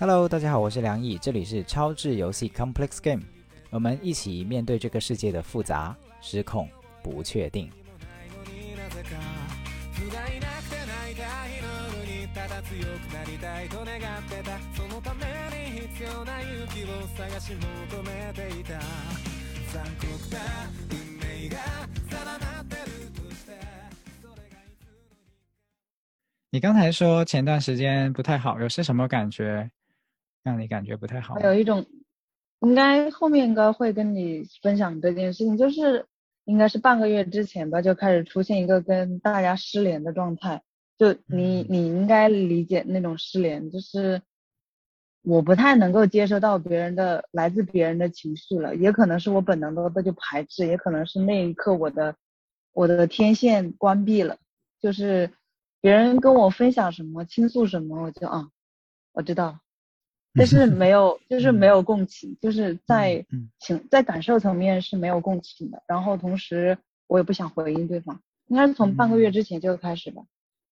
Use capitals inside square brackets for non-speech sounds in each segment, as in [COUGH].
Hello，大家好，我是梁毅，这里是超智游戏 Complex Game，我们一起面对这个世界的复杂、失控、不确定。你刚才说前段时间不太好，有些什么感觉让你感觉不太好？有一种，应该后面应该会跟你分享这件事情，就是应该是半个月之前吧，就开始出现一个跟大家失联的状态。就你你应该理解那种失联，就是我不太能够接收到别人的来自别人的情绪了，也可能是我本能的就排斥，也可能是那一刻我的我的天线关闭了，就是。别人跟我分享什么、倾诉什么，我就啊，我知道，但是没有，就是没有共情，就是在情在感受层面是没有共情的。然后同时我也不想回应对方，应该是从半个月之前就开始吧。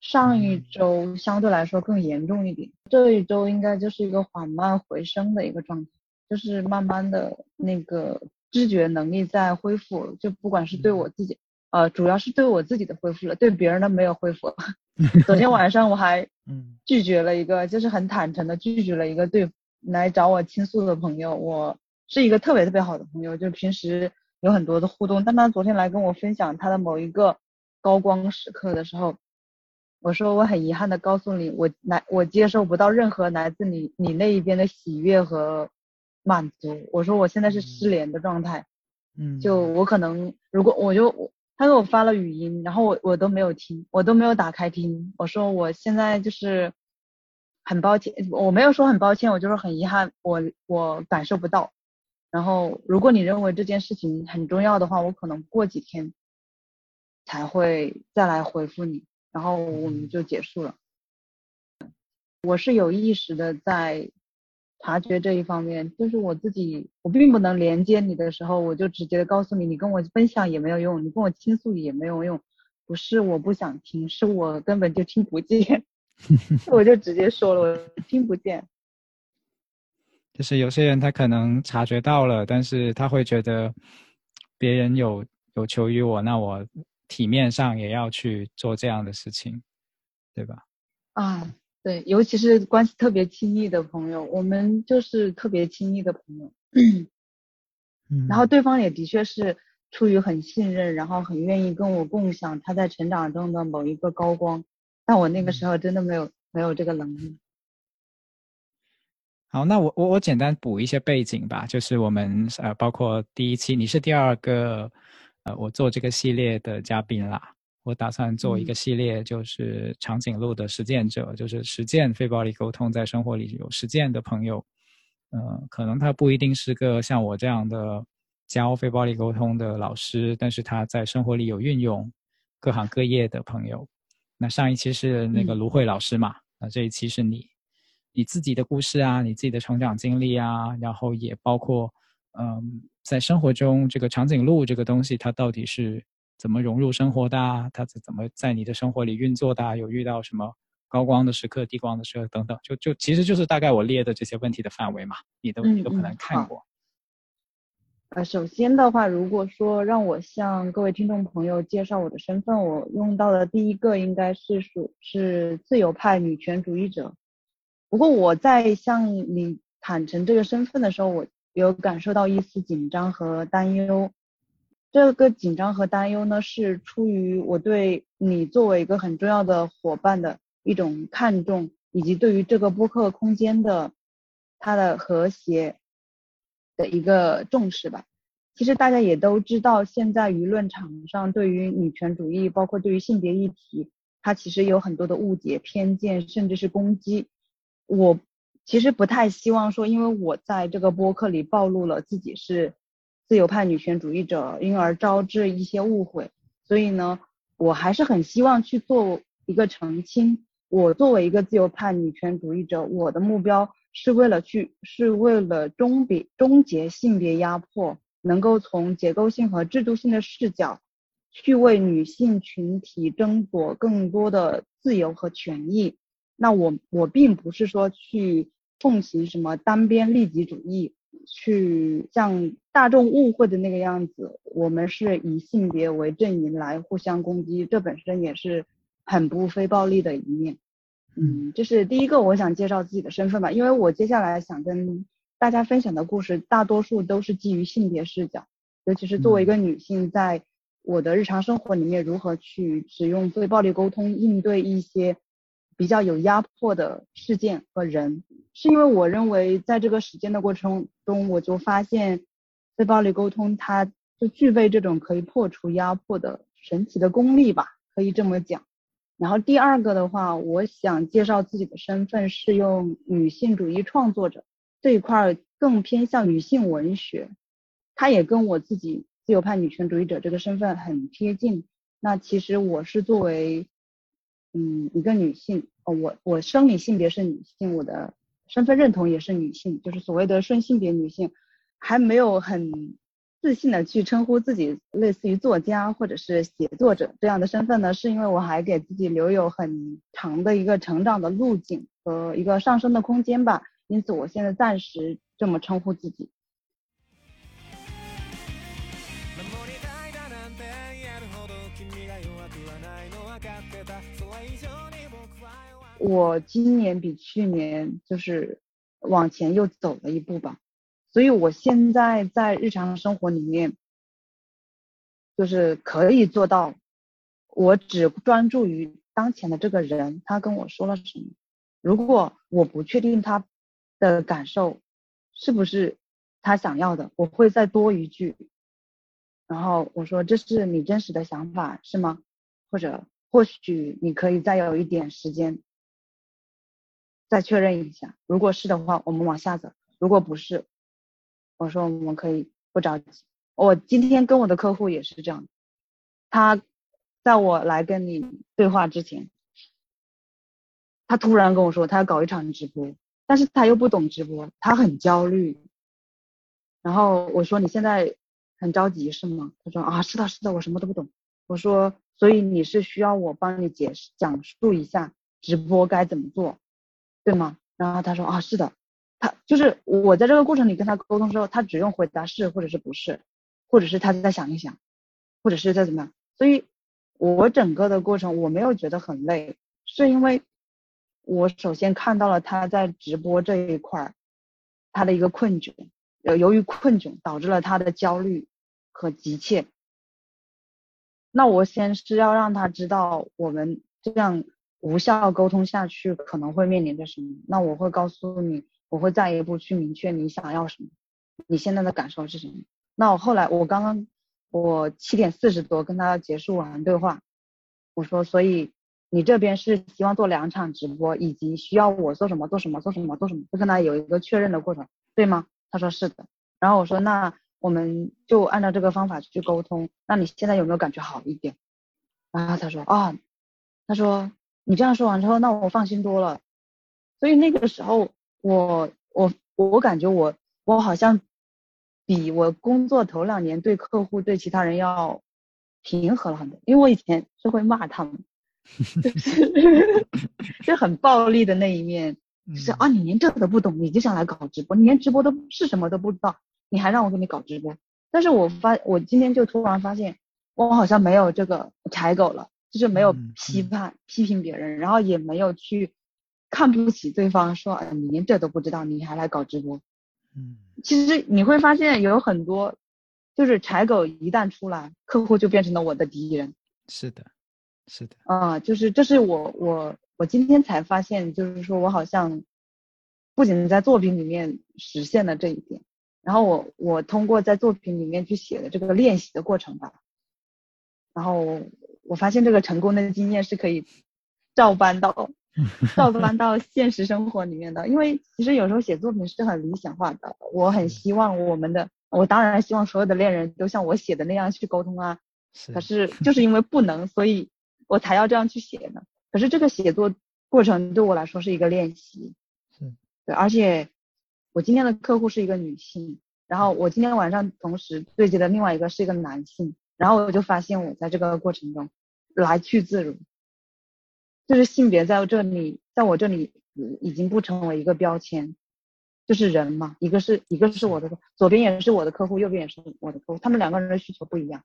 上一周相对来说更严重一点，这一周应该就是一个缓慢回升的一个状态，就是慢慢的那个知觉能力在恢复，就不管是对我自己，呃，主要是对我自己的恢复了，对别人的没有恢复。[LAUGHS] 昨天晚上我还 [LAUGHS] 拒绝了一个，就是很坦诚的拒绝了一个对来找我倾诉的朋友。我是一个特别特别好的朋友，就平时有很多的互动。但他昨天来跟我分享他的某一个高光时刻的时候，我说我很遗憾的告诉你，我来我接受不到任何来自你你那一边的喜悦和满足。我说我现在是失联的状态，嗯，就我可能如果我就。他给我发了语音，然后我我都没有听，我都没有打开听。我说我现在就是很抱歉，我没有说很抱歉，我就是很遗憾，我我感受不到。然后如果你认为这件事情很重要的话，我可能过几天才会再来回复你，然后我们就结束了。我是有意识的在。察觉这一方面，就是我自己，我并不能连接你的时候，我就直接的告诉你，你跟我分享也没有用，你跟我倾诉也没有用，不是我不想听，是我根本就听不见，[LAUGHS] 我就直接说了，我听不见。[LAUGHS] 就是有些人他可能察觉到了，但是他会觉得别人有有求于我，那我体面上也要去做这样的事情，对吧？啊。对，尤其是关系特别亲密的朋友，我们就是特别亲密的朋友。嗯，然后对方也的确是出于很信任，然后很愿意跟我共享他在成长中的某一个高光，但我那个时候真的没有没有这个能力。好，那我我我简单补一些背景吧，就是我们呃，包括第一期你是第二个呃，我做这个系列的嘉宾啦。我打算做一个系列，就是长颈鹿的实践者，就是实践非暴力沟通，在生活里有实践的朋友。嗯，可能他不一定是个像我这样的教非暴力沟通的老师，但是他在生活里有运用，各行各业的朋友。那上一期是那个芦荟老师嘛？那这一期是你，你自己的故事啊，你自己的成长经历啊，然后也包括，嗯，在生活中这个长颈鹿这个东西，它到底是？怎么融入生活的？它怎怎么在你的生活里运作的？有遇到什么高光的时刻、低光的时刻等等？就就其实就是大概我列的这些问题的范围嘛，你都你都可能看过。呃，首先的话，如果说让我向各位听众朋友介绍我的身份，我用到的第一个应该是属是自由派女权主义者。不过我在向你坦诚这个身份的时候，我有感受到一丝紧张和担忧。这个紧张和担忧呢，是出于我对你作为一个很重要的伙伴的一种看重，以及对于这个播客空间的它的和谐的一个重视吧。其实大家也都知道，现在舆论场上对于女权主义，包括对于性别议题，它其实有很多的误解、偏见，甚至是攻击。我其实不太希望说，因为我在这个播客里暴露了自己是。自由派女权主义者，因而招致一些误会，所以呢，我还是很希望去做一个澄清。我作为一个自由派女权主义者，我的目标是为了去，是为了终别终结性别压迫，能够从结构性和制度性的视角，去为女性群体争夺更多的自由和权益。那我我并不是说去奉行什么单边利己主义，去像大众误会的那个样子，我们是以性别为阵营来互相攻击，这本身也是很不非暴力的一面。嗯，这是第一个我想介绍自己的身份吧，因为我接下来想跟大家分享的故事，大多数都是基于性别视角，尤其是作为一个女性，在我的日常生活里面如何去使用非暴力沟通应对一些比较有压迫的事件和人，是因为我认为在这个实践的过程中，我就发现非暴力沟通它就具备这种可以破除压迫的神奇的功力吧，可以这么讲。然后第二个的话，我想介绍自己的身份是用女性主义创作者这一块更偏向女性文学，它也跟我自己自由派女权主义者这个身份很贴近。那其实我是作为嗯一个女性，哦我我生理性别是女性，我的身份认同也是女性，就是所谓的顺性别女性，还没有很。自信的去称呼自己类似于作家或者是写作者这样的身份呢，是因为我还给自己留有很长的一个成长的路径和一个上升的空间吧，因此我现在暂时这么称呼自己。我今年比去年就是往前又走了一步吧。所以，我现在在日常生活里面，就是可以做到，我只专注于当前的这个人，他跟我说了什么。如果我不确定他的感受是不是他想要的，我会再多一句，然后我说：“这是你真实的想法是吗？”或者或许你可以再有一点时间，再确认一下。如果是的话，我们往下走；如果不是，我说我们可以不着急。我今天跟我的客户也是这样，他在我来跟你对话之前，他突然跟我说他要搞一场直播，但是他又不懂直播，他很焦虑。然后我说你现在很着急是吗？他说啊是的，是的，我什么都不懂。我说所以你是需要我帮你解释讲述一下直播该怎么做，对吗？然后他说啊是的。他就是我在这个过程里跟他沟通之后，他只用回答是或者是不是，或者是他再想一想，或者是再怎么样。所以，我整个的过程我没有觉得很累，是因为我首先看到了他在直播这一块儿他的一个困窘，呃，由于困窘导致了他的焦虑和急切。那我先是要让他知道我们这样无效沟通下去可能会面临着什么。那我会告诉你。我会再一步去明确你想要什么，你现在的感受是什么？那我后来，我刚刚我七点四十多跟他结束完对话，我说，所以你这边是希望做两场直播，以及需要我做什么做什么做什么做什么，就跟他有一个确认的过程，对吗？他说是的。然后我说，那我们就按照这个方法去沟通。那你现在有没有感觉好一点？然后他说啊，他说你这样说完之后，那我放心多了。所以那个时候。我我我感觉我我好像比我工作头两年对客户对其他人要平和了很多，因为我以前是会骂他们，就是 [LAUGHS] 就很暴力的那一面，是啊你连这都不懂，你就想来搞直播，你连直播都是什么都不知道，你还让我给你搞直播，但是我发我今天就突然发现，我好像没有这个柴狗了，就是没有批判批评别人，然后也没有去。看不起对方，说哎，你连这都不知道，你还来搞直播？嗯，其实你会发现有很多，就是柴狗一旦出来，客户就变成了我的敌人。是的，是的。啊，就是这是我我我今天才发现，就是说我好像不仅在作品里面实现了这一点，然后我我通过在作品里面去写的这个练习的过程吧，然后我发现这个成功的经验是可以照搬到。[LAUGHS] 照搬到现实生活里面的，因为其实有时候写作品是很理想化的。我很希望我们的，我当然希望所有的恋人都像我写的那样去沟通啊。可是就是因为不能，所以我才要这样去写呢。可是这个写作过程对我来说是一个练习。是。对，而且我今天的客户是一个女性，然后我今天晚上同时对接的另外一个是一个男性，然后我就发现我在这个过程中来去自如。就是性别在这里，在我这里已经不成为一个标签，就是人嘛，一个是一个是我的，左边也是我的客户，右边也是我的客户，他们两个人的需求不一样。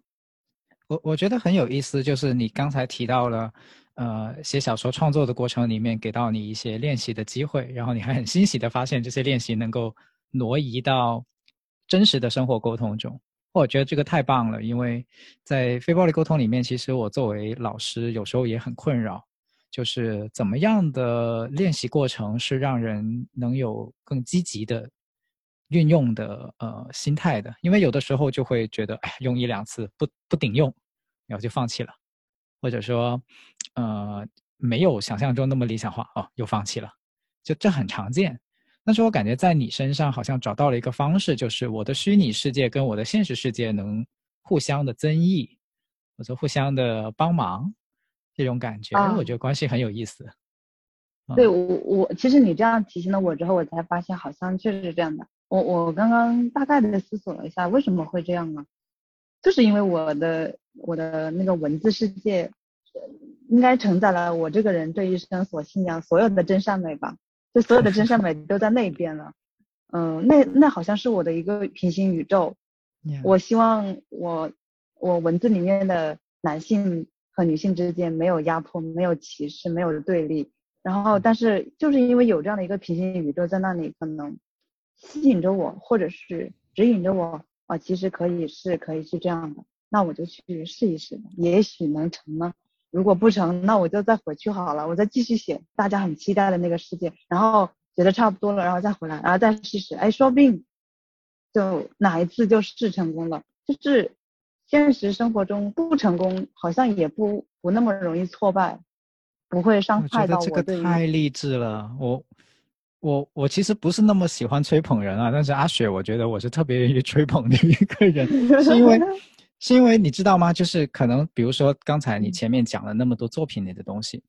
我我觉得很有意思，就是你刚才提到了，呃，写小说创作的过程里面给到你一些练习的机会，然后你还很欣喜的发现这些练习能够挪移到真实的生活沟通中。我觉得这个太棒了，因为在非暴力沟通里面，其实我作为老师有时候也很困扰。就是怎么样的练习过程是让人能有更积极的运用的呃心态的？因为有的时候就会觉得，哎，用一两次不不顶用，然后就放弃了，或者说，呃，没有想象中那么理想化哦，又放弃了，就这很常见。但是我感觉在你身上好像找到了一个方式，就是我的虚拟世界跟我的现实世界能互相的增益，或者互相的帮忙。这种感觉，我觉得关系很有意思。对我，我其实你这样提醒了我之后，我才发现好像确实是这样的。我我刚刚大概的思索了一下，为什么会这样呢？就是因为我的我的那个文字世界，应该承载了我这个人这一生所信仰所有的真善美吧？就所有的真善美都在那边了。嗯，那那好像是我的一个平行宇宙。我希望我我文字里面的男性。和女性之间没有压迫，没有歧视，没有对立。然后，但是就是因为有这样的一个平行宇宙在那里，可能吸引着我，或者是指引着我啊，其实可以是可以是这样的。那我就去试一试，也许能成呢。如果不成，那我就再回去好了，我再继续写大家很期待的那个世界。然后写得差不多了，然后再回来，然后再试试。哎，说不定就哪一次就试成功了，就是。现实生活中不成功，好像也不不那么容易挫败，不会伤害到我。这个太励志了，我我我其实不是那么喜欢吹捧人啊，但是阿雪，我觉得我是特别愿意吹捧的一个人，是因为是因为你知道吗？就是可能比如说刚才你前面讲了那么多作品里的东西，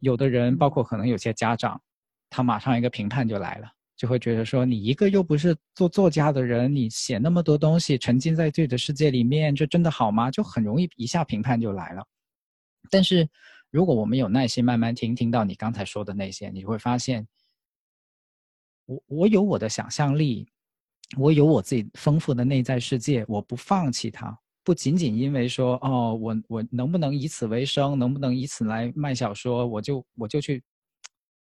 有的人包括可能有些家长，他马上一个评判就来了。就会觉得说，你一个又不是做作家的人，你写那么多东西，沉浸在自己的世界里面，这真的好吗？就很容易一下评判就来了。但是，如果我们有耐心慢慢听，听到你刚才说的那些，你会发现，我我有我的想象力，我有我自己丰富的内在世界，我不放弃它。不仅仅因为说，哦，我我能不能以此为生，能不能以此来卖小说，我就我就去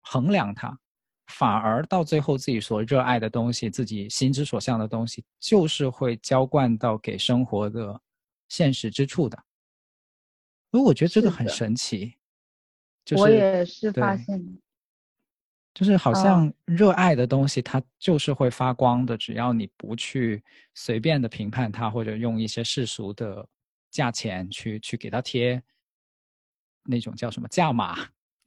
衡量它。反而到最后，自己所热爱的东西，自己心之所向的东西，就是会浇灌到给生活的现实之处的。所以我觉得这个很神奇。就是我也是发现，就是好像热爱的东西，它就是会发光的。只要你不去随便的评判它，或者用一些世俗的价钱去去给它贴那种叫什么价码，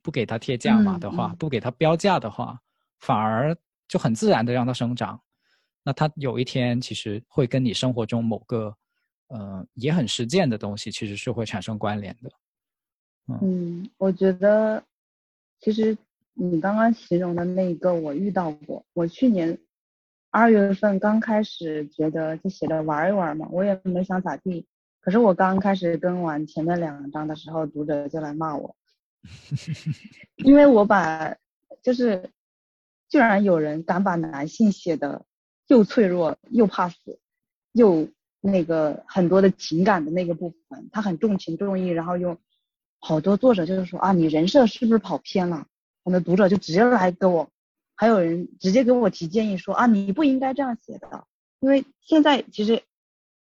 不给它贴价码的话，不给它标价的话。反而就很自然的让它生长，那它有一天其实会跟你生活中某个，呃，也很实践的东西，其实是会产生关联的。嗯，我觉得其实你刚刚形容的那一个我遇到过，我去年二月份刚开始觉得就写着玩一玩嘛，我也没想咋地。可是我刚开始更完前面两章的时候，读者就来骂我，[LAUGHS] 因为我把就是。居然有人敢把男性写的又脆弱又怕死，又那个很多的情感的那个部分，他很重情重义，然后又好多作者就是说啊，你人设是不是跑偏了？我的读者就直接来给我，还有人直接给我提建议说啊，你不应该这样写的，因为现在其实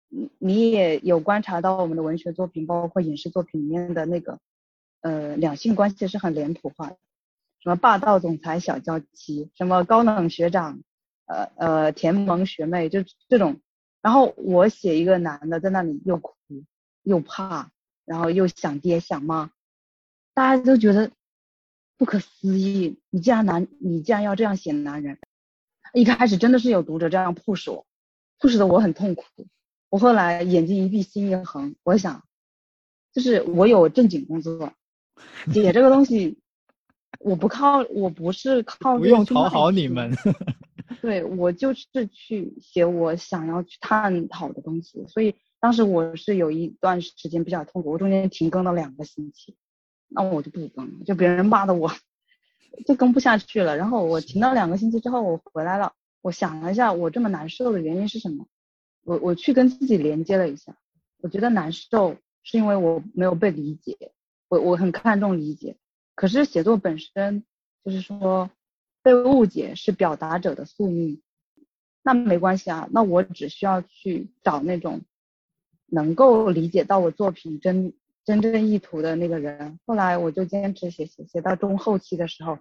你你也有观察到我们的文学作品，包括影视作品里面的那个呃两性关系是很脸谱化的。什么霸道总裁小娇妻，什么高冷学长，呃呃甜萌学妹，就这种。然后我写一个男的在那里又哭又怕，然后又想爹想妈，大家都觉得不可思议。你竟然男，你竟然要这样写男人。一开始真的是有读者这样 push 我，push 的我很痛苦。我后来眼睛一闭心一横，我想，就是我有正经工作，写这个东西。我不靠，我不是靠。不用讨好你们。对，我就是去写我想要去探讨的东西。所以当时我是有一段时间比较痛苦，我中间停更了两个星期，那我就不更了，就别人骂的我，就更不下去了。然后我停了两个星期之后，我回来了，我想了一下，我这么难受的原因是什么？我我去跟自己连接了一下，我觉得难受是因为我没有被理解，我我很看重理解，可是写作本身就是说被误解是表达者的宿命，那没关系啊，那我只需要去找那种能够理解到我作品真真正意图的那个人。后来我就坚持写写写到中后期的时候，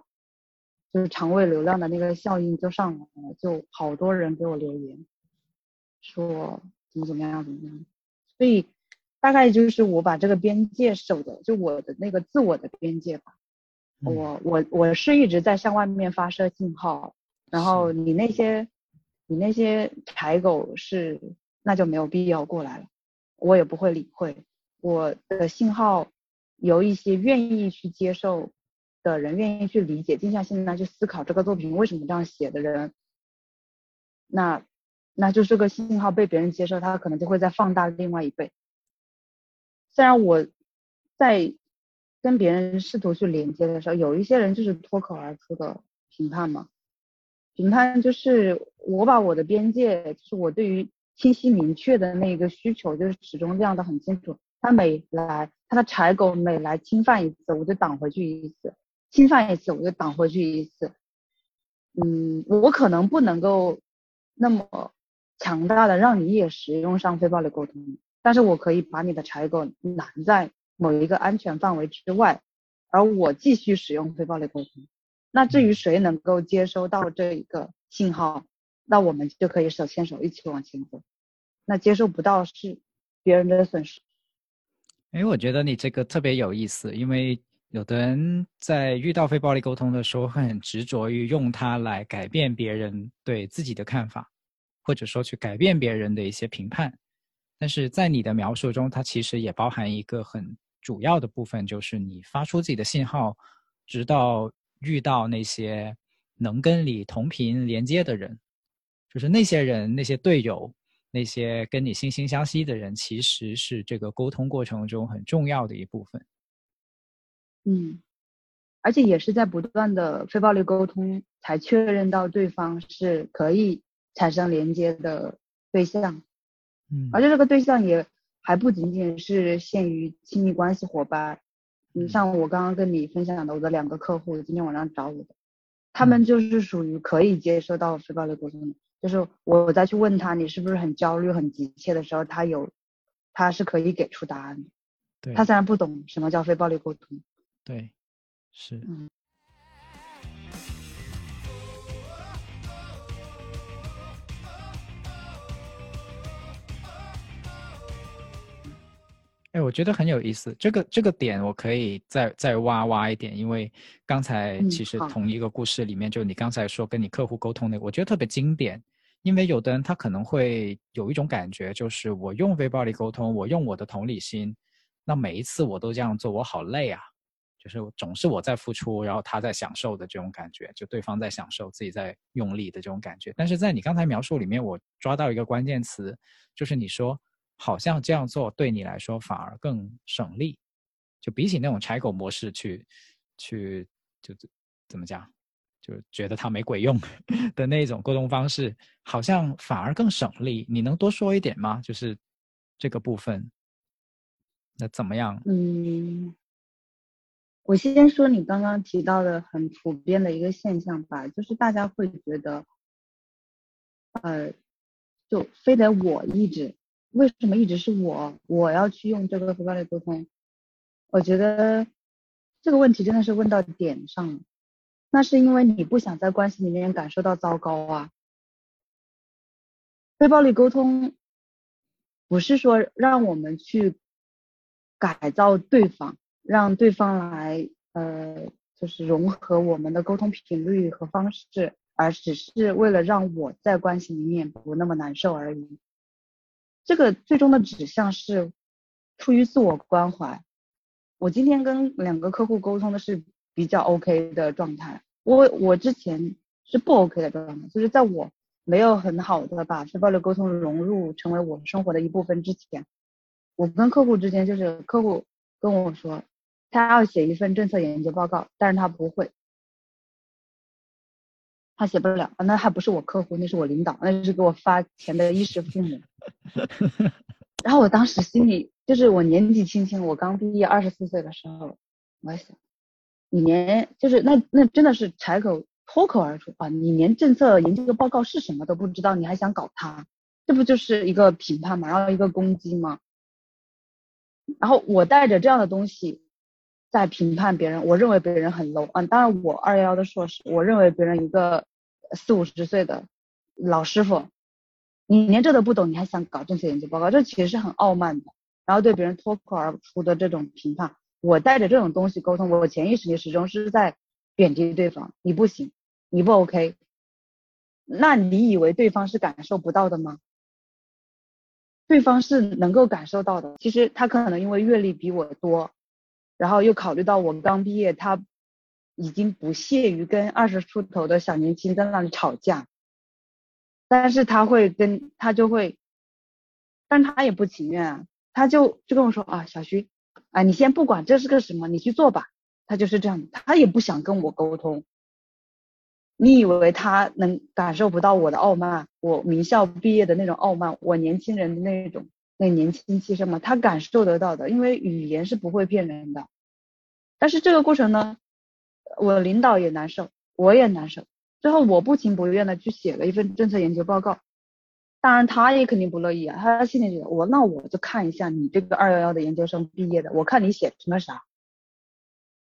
就是肠胃流量的那个效应就上来了，就好多人给我留言。说怎么怎么样怎么样，所以大概就是我把这个边界守的，就我的那个自我的边界吧。我我我是一直在向外面发射信号，然后你那些你那些柴狗是那就没有必要过来了，我也不会理会。我的信号由一些愿意去接受的人，愿意去理解，静下心来去思考这个作品为什么这样写的人，那。那就这个信号被别人接受，他可能就会再放大另外一倍。虽然我在跟别人试图去连接的时候，有一些人就是脱口而出的评判嘛，评判就是我把我的边界，就是我对于清晰明确的那个需求，就是始终亮得很清楚。他每来，他的柴狗每来侵犯一次，我就挡回去一次；侵犯一次，我就挡回去一次。嗯，我可能不能够那么。强大的让你也使用上非暴力沟通，但是我可以把你的柴狗拦在某一个安全范围之外，而我继续使用非暴力沟通。那至于谁能够接收到这一个信号，那我们就可以手牵手一起往前走。那接受不到是别人的损失。哎，我觉得你这个特别有意思，因为有的人在遇到非暴力沟通的时候，会很执着于用它来改变别人对自己的看法。或者说去改变别人的一些评判，但是在你的描述中，它其实也包含一个很主要的部分，就是你发出自己的信号，直到遇到那些能跟你同频连接的人，就是那些人、那些队友、那些跟你惺惺相惜的人，其实是这个沟通过程中很重要的一部分。嗯，而且也是在不断的非暴力沟通，才确认到对方是可以。产生连接的对象，嗯，而且这个对象也还不仅仅是限于亲密关系伙伴，你像我刚刚跟你分享的我的两个客户今天晚上找我的，他们就是属于可以接受到非暴力沟通的，就是我再去问他你是不是很焦虑很急切的时候，他有他是可以给出答案的，对，他虽然不懂什么叫非暴力沟通，对，是，嗯。哎，我觉得很有意思，这个这个点我可以再再挖挖一点，因为刚才其实同一个故事里面，就你刚才说跟你客户沟通的，我觉得特别经典。因为有的人他可能会有一种感觉，就是我用非暴力沟通，我用我的同理心，那每一次我都这样做，我好累啊，就是总是我在付出，然后他在享受的这种感觉，就对方在享受，自己在用力的这种感觉。但是在你刚才描述里面，我抓到一个关键词，就是你说。好像这样做对你来说反而更省力，就比起那种柴狗模式去，去就怎么讲，就觉得它没鬼用 [LAUGHS] 的那种沟通方式，好像反而更省力。你能多说一点吗？就是这个部分，那怎么样？嗯，我先说你刚刚提到的很普遍的一个现象吧，就是大家会觉得，呃，就非得我一直。为什么一直是我？我要去用这个非暴力沟通？我觉得这个问题真的是问到点上了。那是因为你不想在关系里面感受到糟糕啊。非暴力沟通不是说让我们去改造对方，让对方来呃就是融合我们的沟通频率和方式，而只是为了让我在关系里面不那么难受而已。这个最终的指向是出于自我关怀。我今天跟两个客户沟通的是比较 OK 的状态。我我之前是不 OK 的状态，就是在我没有很好的把非暴力沟通融入成为我生活的一部分之前，我跟客户之间就是客户跟我说他要写一份政策研究报告，但是他不会。他写不了，那还不是我客户，那是我领导，那是给我发钱的衣食父母。[LAUGHS] 然后我当时心里就是我年纪轻轻，我刚毕业二十四岁的时候，我想，你连就是那那真的是柴口脱口而出啊，你连政策研究报告是什么都不知道，你还想搞他，这不就是一个评判嘛，然后一个攻击吗？然后我带着这样的东西在评判别人，我认为别人很 low 啊。当然我二幺幺的硕士，我认为别人一个四五十岁的老师傅，你连这都不懂，你还想搞政策研究报告，这其实是很傲慢的。然后对别人脱口而出的这种评判，我带着这种东西沟通，我潜意识里始终是在贬低对方，你不行，你不 OK。那你以为对方是感受不到的吗？对方是能够感受到的，其实他可能因为阅历比我多，然后又考虑到我刚毕业，他已经不屑于跟二十出头的小年轻在那里吵架，但是他会跟他就会，但他也不情愿啊，他就就跟我说啊，小徐，啊你先不管这是个什么，你去做吧，他就是这样，他也不想跟我沟通。你以为他能感受不到我的傲慢，我名校毕业的那种傲慢，我年轻人的那种那年轻气盛嘛？他感受得到的，因为语言是不会骗人的。但是这个过程呢，我领导也难受，我也难受。最后我不情不愿的去写了一份政策研究报告，当然他也肯定不乐意啊，他心里觉得我那我就看一下你这个二幺幺的研究生毕业的，我看你写成了啥。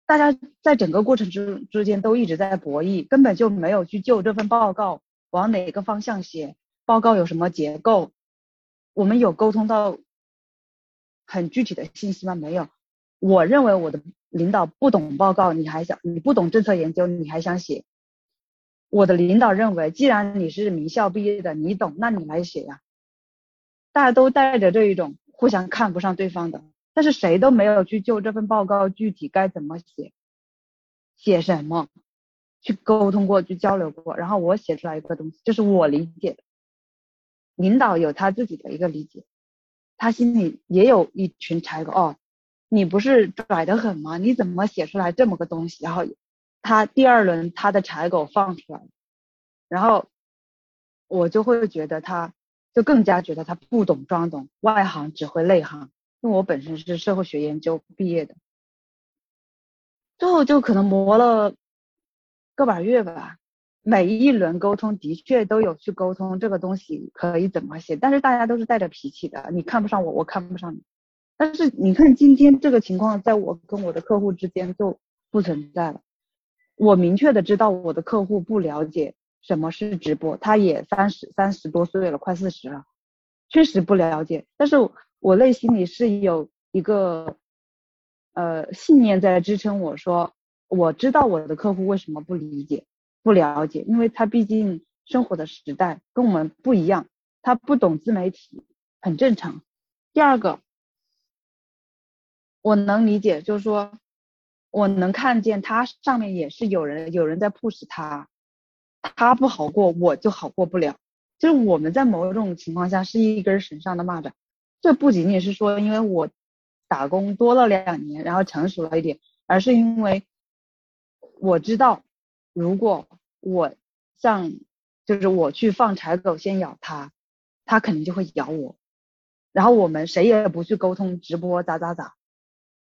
大家在整个过程之之间都一直在博弈，根本就没有去就这份报告往哪个方向写，报告有什么结构，我们有沟通到很具体的信息吗？没有。我认为我的领导不懂报告，你还想你不懂政策研究，你还想写？我的领导认为，既然你是名校毕业的，你懂，那你来写呀。大家都带着这一种互相看不上对方的。但是谁都没有去就这份报告具体该怎么写，写什么，去沟通过去交流过，然后我写出来一个东西，就是我理解的。领导有他自己的一个理解，他心里也有一群柴狗哦，你不是拽得很吗？你怎么写出来这么个东西？然后他第二轮他的柴狗放出来，然后我就会觉得他就更加觉得他不懂装懂，外行只会内行。因为我本身是社会学研究毕业的，最后就可能磨了个把月吧。每一轮沟通的确都有去沟通这个东西可以怎么写，但是大家都是带着脾气的，你看不上我，我看不上你。但是你看今天这个情况，在我跟我的客户之间就不存在了。我明确的知道我的客户不了解什么是直播，他也三十三十多岁了，快四十了，确实不了解。但是。我内心里是有一个呃信念在支撑我说，我知道我的客户为什么不理解、不了解，因为他毕竟生活的时代跟我们不一样，他不懂自媒体很正常。第二个，我能理解，就是说我能看见他上面也是有人有人在 push 他，他不好过我就好过不了，就是我们在某种情况下是一根绳上的蚂蚱。这不仅仅是说，因为我打工多了两年，然后成熟了一点，而是因为我知道，如果我像就是我去放柴狗先咬它，它肯定就会咬我，然后我们谁也不去沟通直播咋咋咋，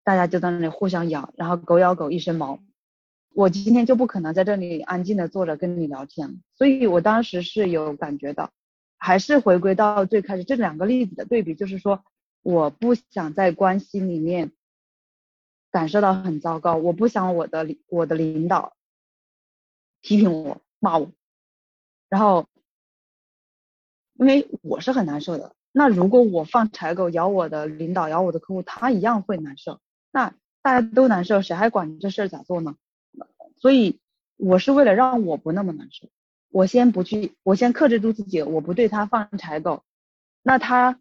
大家就在那里互相咬，然后狗咬狗一身毛，我今天就不可能在这里安静的坐着跟你聊天，所以我当时是有感觉到。还是回归到最开始这两个例子的对比，就是说，我不想在关系里面感受到很糟糕，我不想我的我的领导批评我骂我，然后因为我是很难受的。那如果我放柴狗咬我的领导，咬我的客户，他一样会难受。那大家都难受，谁还管这事儿咋做呢？所以我是为了让我不那么难受。我先不去，我先克制住自己，我不对他放柴狗。那他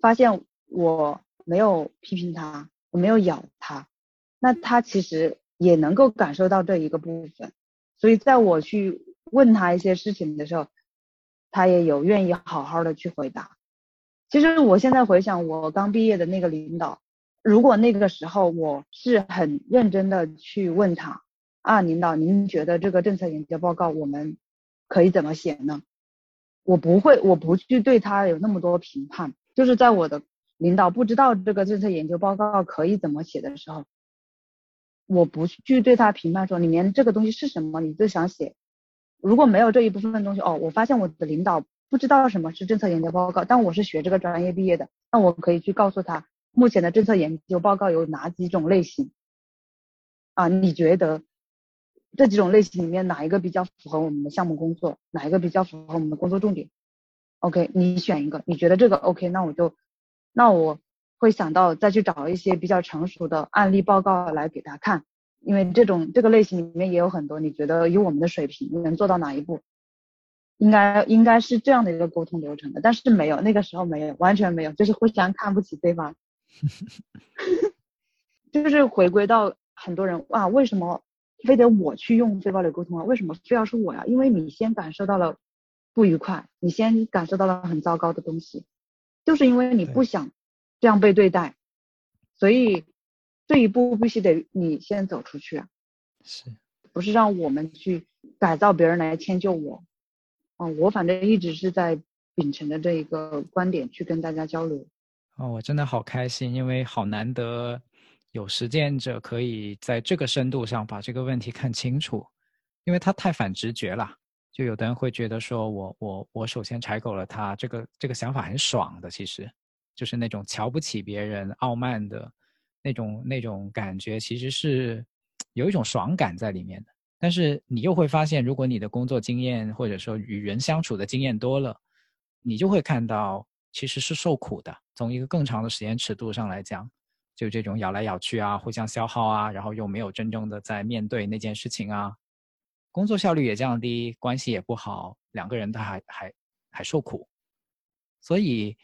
发现我没有批评他，我没有咬他，那他其实也能够感受到这一个部分。所以在我去问他一些事情的时候，他也有愿意好好的去回答。其实我现在回想我刚毕业的那个领导，如果那个时候我是很认真的去问他啊，领导您觉得这个政策研究报告我们。可以怎么写呢？我不会，我不去对他有那么多评判，就是在我的领导不知道这个政策研究报告可以怎么写的时候，我不去对他评判说里面这个东西是什么，你就想写。如果没有这一部分东西，哦，我发现我的领导不知道什么是政策研究报告，但我是学这个专业毕业的，那我可以去告诉他，目前的政策研究报告有哪几种类型？啊，你觉得？这几种类型里面哪一个比较符合我们的项目工作？哪一个比较符合我们的工作重点？OK，你选一个，你觉得这个 OK，那我就，那我会想到再去找一些比较成熟的案例报告来给他看，因为这种这个类型里面也有很多，你觉得以我们的水平能做到哪一步？应该应该是这样的一个沟通流程的，但是没有，那个时候没有，完全没有，就是互相看不起对方，[LAUGHS] 就是回归到很多人啊，为什么？非得我去用非暴力沟通啊？为什么非要是我呀？因为你先感受到了不愉快，你先感受到了很糟糕的东西，就是因为你不想这样被对待，所以这一步必须得你先走出去啊。是，不是让我们去改造别人来迁就我？啊，我反正一直是在秉承着这一个观点去跟大家交流。哦，我真的好开心，因为好难得。有实践者可以在这个深度上把这个问题看清楚，因为他太反直觉了。就有的人会觉得说，我我我首先踩狗了他，这个这个想法很爽的，其实就是那种瞧不起别人、傲慢的那种那种感觉，其实是有一种爽感在里面的。但是你又会发现，如果你的工作经验或者说与人相处的经验多了，你就会看到其实是受苦的。从一个更长的时间尺度上来讲。就这种咬来咬去啊，互相消耗啊，然后又没有真正的在面对那件事情啊，工作效率也降低，关系也不好，两个人他还还还受苦。所以，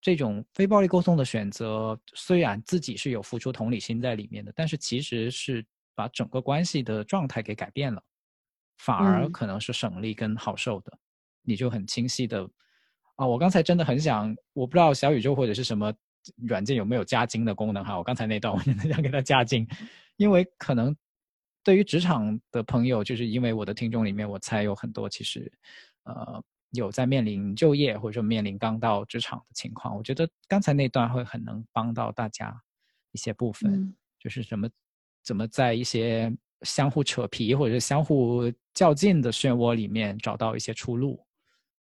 这种非暴力沟通的选择，虽然自己是有付出同理心在里面的，但是其实是把整个关系的状态给改变了，反而可能是省力跟好受的。你就很清晰的啊，我刚才真的很想，我不知道小宇宙或者是什么。软件有没有加精的功能哈？我刚才那段 [LAUGHS] 我真的想给它加精，因为可能对于职场的朋友，就是因为我的听众里面，我猜有很多其实呃有在面临就业或者说面临刚到职场的情况。我觉得刚才那段会很能帮到大家一些部分，就是怎么怎么在一些相互扯皮或者是相互较劲的漩涡里面找到一些出路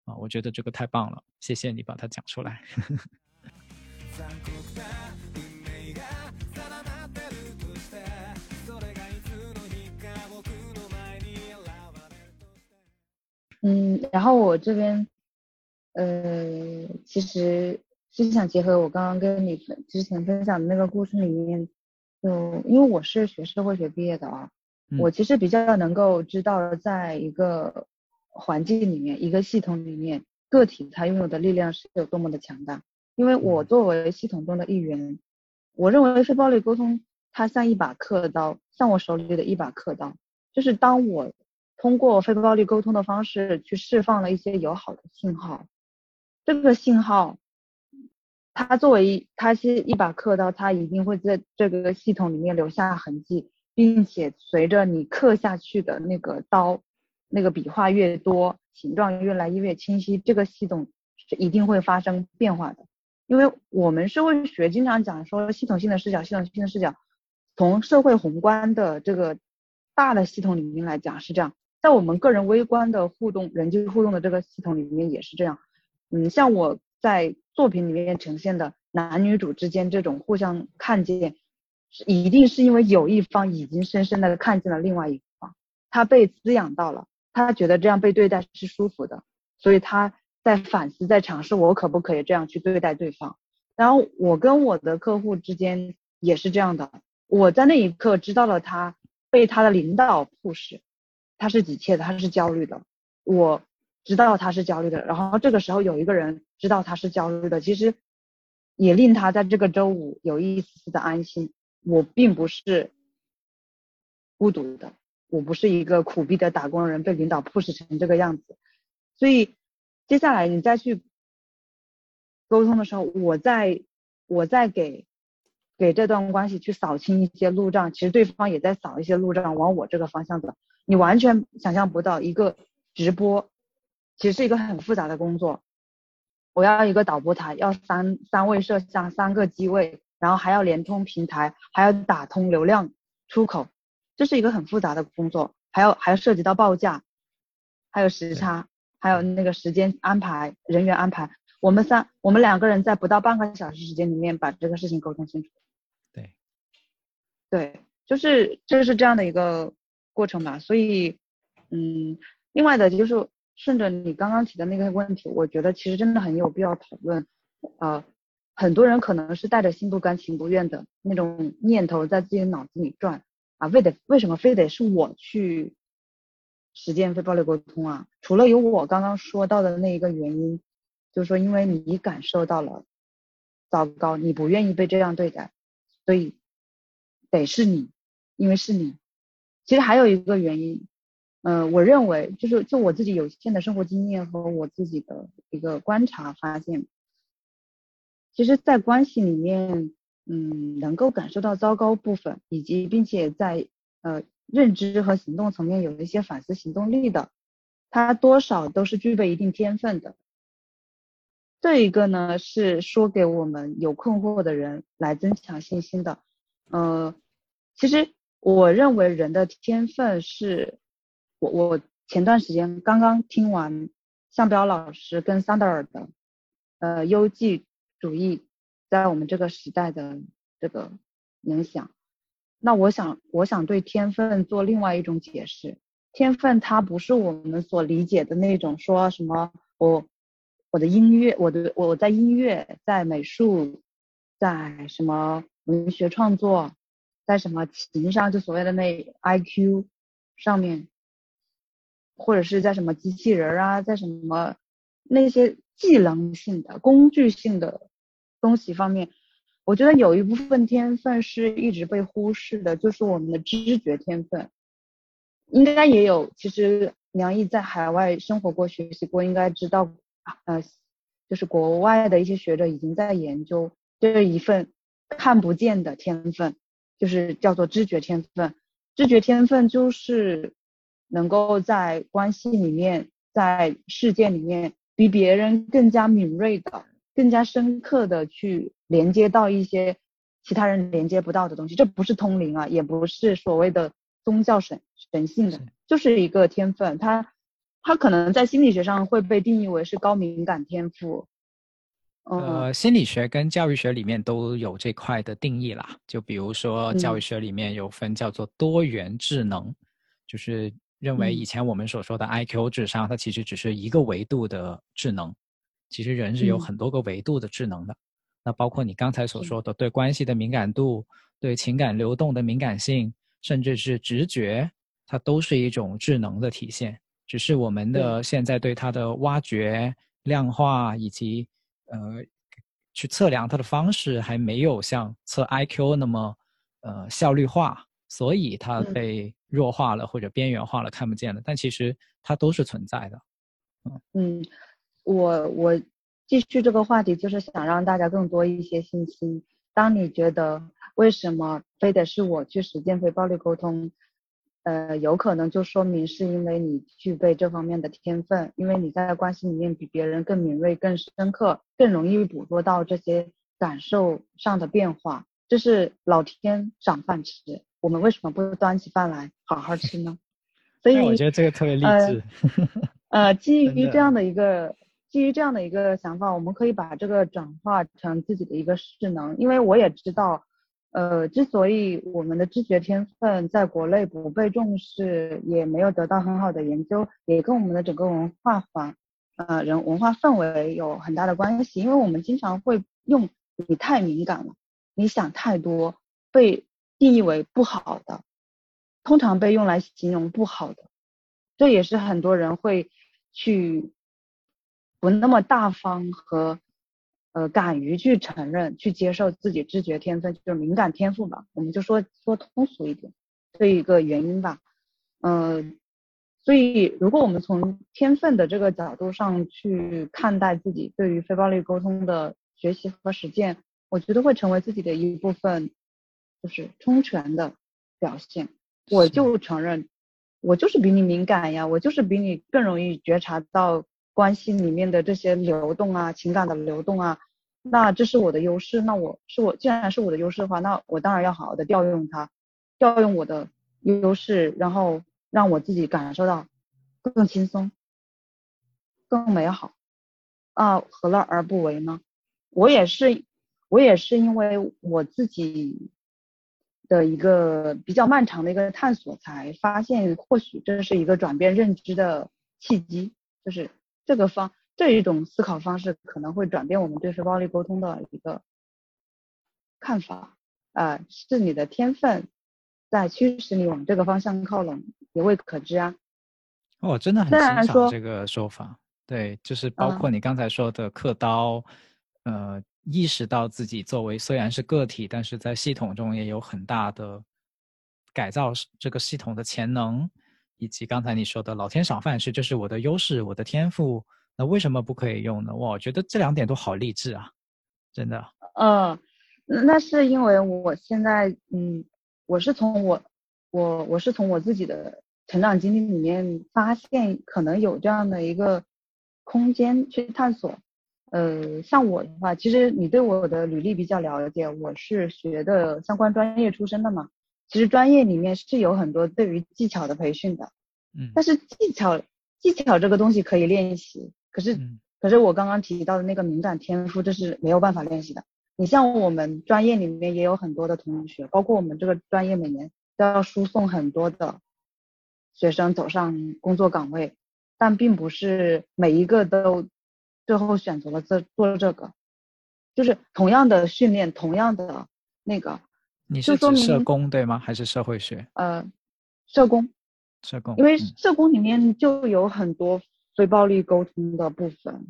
啊！我觉得这个太棒了，谢谢你把它讲出来。[LAUGHS] 嗯，然后我这边，呃，其实是想结合我刚刚跟你分之前分享的那个故事里面，就因为我是学社会学毕业的啊，我其实比较能够知道，在一个环境里面，一个系统里面，个体他拥有的力量是有多么的强大。因为我作为系统中的一员，我认为非暴力沟通它像一把刻刀，像我手里的一把刻刀，就是当我。通过非暴力沟通的方式去释放了一些友好的信号，这个信号，它作为它是一把刻刀，它一定会在这个系统里面留下痕迹，并且随着你刻下去的那个刀，那个笔画越多，形状越来越清晰，这个系统是一定会发生变化的。因为我们社会学经常讲说系统性的视角，系统性的视角，从社会宏观的这个大的系统里面来讲是这样。在我们个人微观的互动、人际互动的这个系统里面也是这样。嗯，像我在作品里面呈现的男女主之间这种互相看见，是一定是因为有一方已经深深的看见了另外一方，他被滋养到了，他觉得这样被对待是舒服的，所以他在反思、在尝试我可不可以这样去对待对方。然后我跟我的客户之间也是这样的，我在那一刻知道了他被他的领导 push。他是急切的，他是焦虑的，我知道他是焦虑的。然后这个时候有一个人知道他是焦虑的，其实也令他在这个周五有一丝丝的安心。我并不是孤独的，我不是一个苦逼的打工人，被领导 push 成这个样子。所以接下来你再去沟通的时候，我在我在给给这段关系去扫清一些路障，其实对方也在扫一些路障，往我这个方向走。你完全想象不到，一个直播其实是一个很复杂的工作。我要一个导播台，要三三位摄像，三个机位，然后还要联通平台，还要打通流量出口，这是一个很复杂的工作，还要还要涉及到报价，还有时差，还有那个时间安排、人员安排。我们三我们两个人在不到半个小时时间里面把这个事情沟通清楚。对，对，就是就是这样的一个过程吧。所以，嗯，另外的就是。顺着你刚刚提的那个问题，我觉得其实真的很有必要讨论。呃，很多人可能是带着心不甘情不愿的那种念头在自己脑子里转啊，为得为什么非得是我去实践非暴力沟通啊？除了有我刚刚说到的那一个原因，就是说因为你感受到了糟糕，你不愿意被这样对待，所以得是你，因为是你。其实还有一个原因。嗯，我认为就是就我自己有限的生活经验和我自己的一个观察发现，其实，在关系里面，嗯，能够感受到糟糕部分，以及并且在呃认知和行动层面有一些反思行动力的，他多少都是具备一定天分的。这一个呢，是说给我们有困惑的人来增强信心的。呃，其实我认为人的天分是。我我前段时间刚刚听完向彪老师跟桑德尔的呃优绩主义在我们这个时代的这个影响，那我想我想对天分做另外一种解释，天分它不是我们所理解的那种说什么我我的音乐我的我在音乐在美术在什么文学创作在什么情商就所谓的那 I Q 上面。或者是在什么机器人啊，在什么那些技能性的、工具性的东西方面，我觉得有一部分天分是一直被忽视的，就是我们的知觉天分。应该也有，其实梁毅在海外生活过、学习过，应该知道，呃，就是国外的一些学者已经在研究这一份看不见的天分，就是叫做知觉天分。知觉天分就是。能够在关系里面，在事件里面比别人更加敏锐的、更加深刻的去连接到一些其他人连接不到的东西，这不是通灵啊，也不是所谓的宗教神神性的，就是一个天分。他他可能在心理学上会被定义为是高敏感天赋。呃，心理学跟教育学里面都有这块的定义啦。就比如说教育学里面有分叫做多元智能，就是。认为以前我们所说的 I Q 智商，它其实只是一个维度的智能，其实人是有很多个维度的智能的。那包括你刚才所说的对关系的敏感度、对情感流动的敏感性，甚至是直觉，它都是一种智能的体现。只是我们的现在对它的挖掘、量化以及呃去测量它的方式，还没有像测 I Q 那么呃效率化。所以它被弱化了或者边缘化了，看不见了。但其实它都是存在的。嗯嗯，我我继续这个话题，就是想让大家更多一些信心。当你觉得为什么非得是我去实践非暴力沟通，呃，有可能就说明是因为你具备这方面的天分，因为你在关系里面比别人更敏锐、更深刻、更容易捕捉到这些感受上的变化。这是老天赏饭吃。我们为什么不端起饭来好好吃呢？所 [LAUGHS] 以我觉得这个特别励志。呃，基 [LAUGHS] 于这样的一个基于这样的一个想法，我们可以把这个转化成自己的一个势能。因为我也知道，呃，之所以我们的知觉天分在国内不被重视，也没有得到很好的研究，也跟我们的整个文化环呃人文化氛围有很大的关系。因为我们经常会用你太敏感了，你想太多，被。定义为不好的，通常被用来形容不好的，这也是很多人会去不那么大方和呃敢于去承认、去接受自己知觉天分，就是敏感天赋吧。我们就说说通俗一点，这一个原因吧。嗯，所以如果我们从天分的这个角度上去看待自己对于非暴力沟通的学习和实践，我觉得会成为自己的一部分。就是充权的表现，我就承认，我就是比你敏感呀，我就是比你更容易觉察到关系里面的这些流动啊，情感的流动啊，那这是我的优势。那我是我既然是我的优势的话，那我当然要好好的调用它，调用我的优势，然后让我自己感受到更轻松、更美好啊，何乐而不为呢？我也是，我也是因为我自己的一个比较漫长的一个探索，才发现或许这是一个转变认知的契机，就是。这个方这一种思考方式可能会转变我们对非暴力沟通的一个看法，啊，是你的天分在驱使你往这个方向靠拢，也未可知啊。我真的很欣赏这个说法，对，就是包括你刚才说的刻刀，呃，意识到自己作为虽然是个体，但是在系统中也有很大的改造这个系统的潜能。以及刚才你说的“老天赏饭吃”，这是我的优势，我的天赋，那为什么不可以用呢？我觉得这两点都好励志啊，真的。嗯，那是因为我现在，嗯，我是从我，我我是从我自己的成长经历里面发现，可能有这样的一个空间去探索。呃，像我的话，其实你对我的履历比较了解，我是学的相关专业出身的嘛。其实专业里面是有很多对于技巧的培训的，嗯，但是技巧技巧这个东西可以练习，可是可是我刚刚提到的那个敏感天赋，这是没有办法练习的。你像我们专业里面也有很多的同学，包括我们这个专业每年都要输送很多的学生走上工作岗位，但并不是每一个都最后选择了这做这个，就是同样的训练，同样的那个。你是指社工对吗？还是社会学？呃，社工，社工，因为社工里面就有很多非暴力沟通的部分。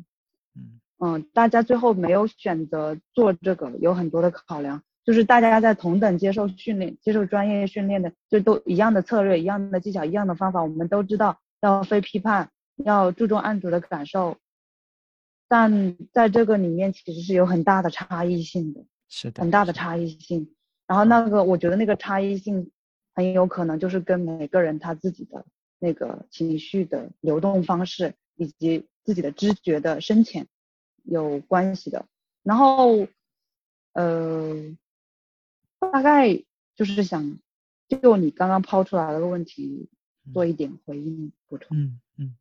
嗯嗯，大家最后没有选择做这个，有很多的考量，就是大家在同等接受训练、接受专业训练的，就都一样的策略、一样的技巧、一样的方法，我们都知道要非批判，要注重案主的感受，但在这个里面其实是有很大的差异性的，是的，很大的差异性。然后那个，我觉得那个差异性很有可能就是跟每个人他自己的那个情绪的流动方式以及自己的知觉的深浅有关系的。然后，呃，大概就是想就你刚刚抛出来的问题做一点回应补充。嗯嗯。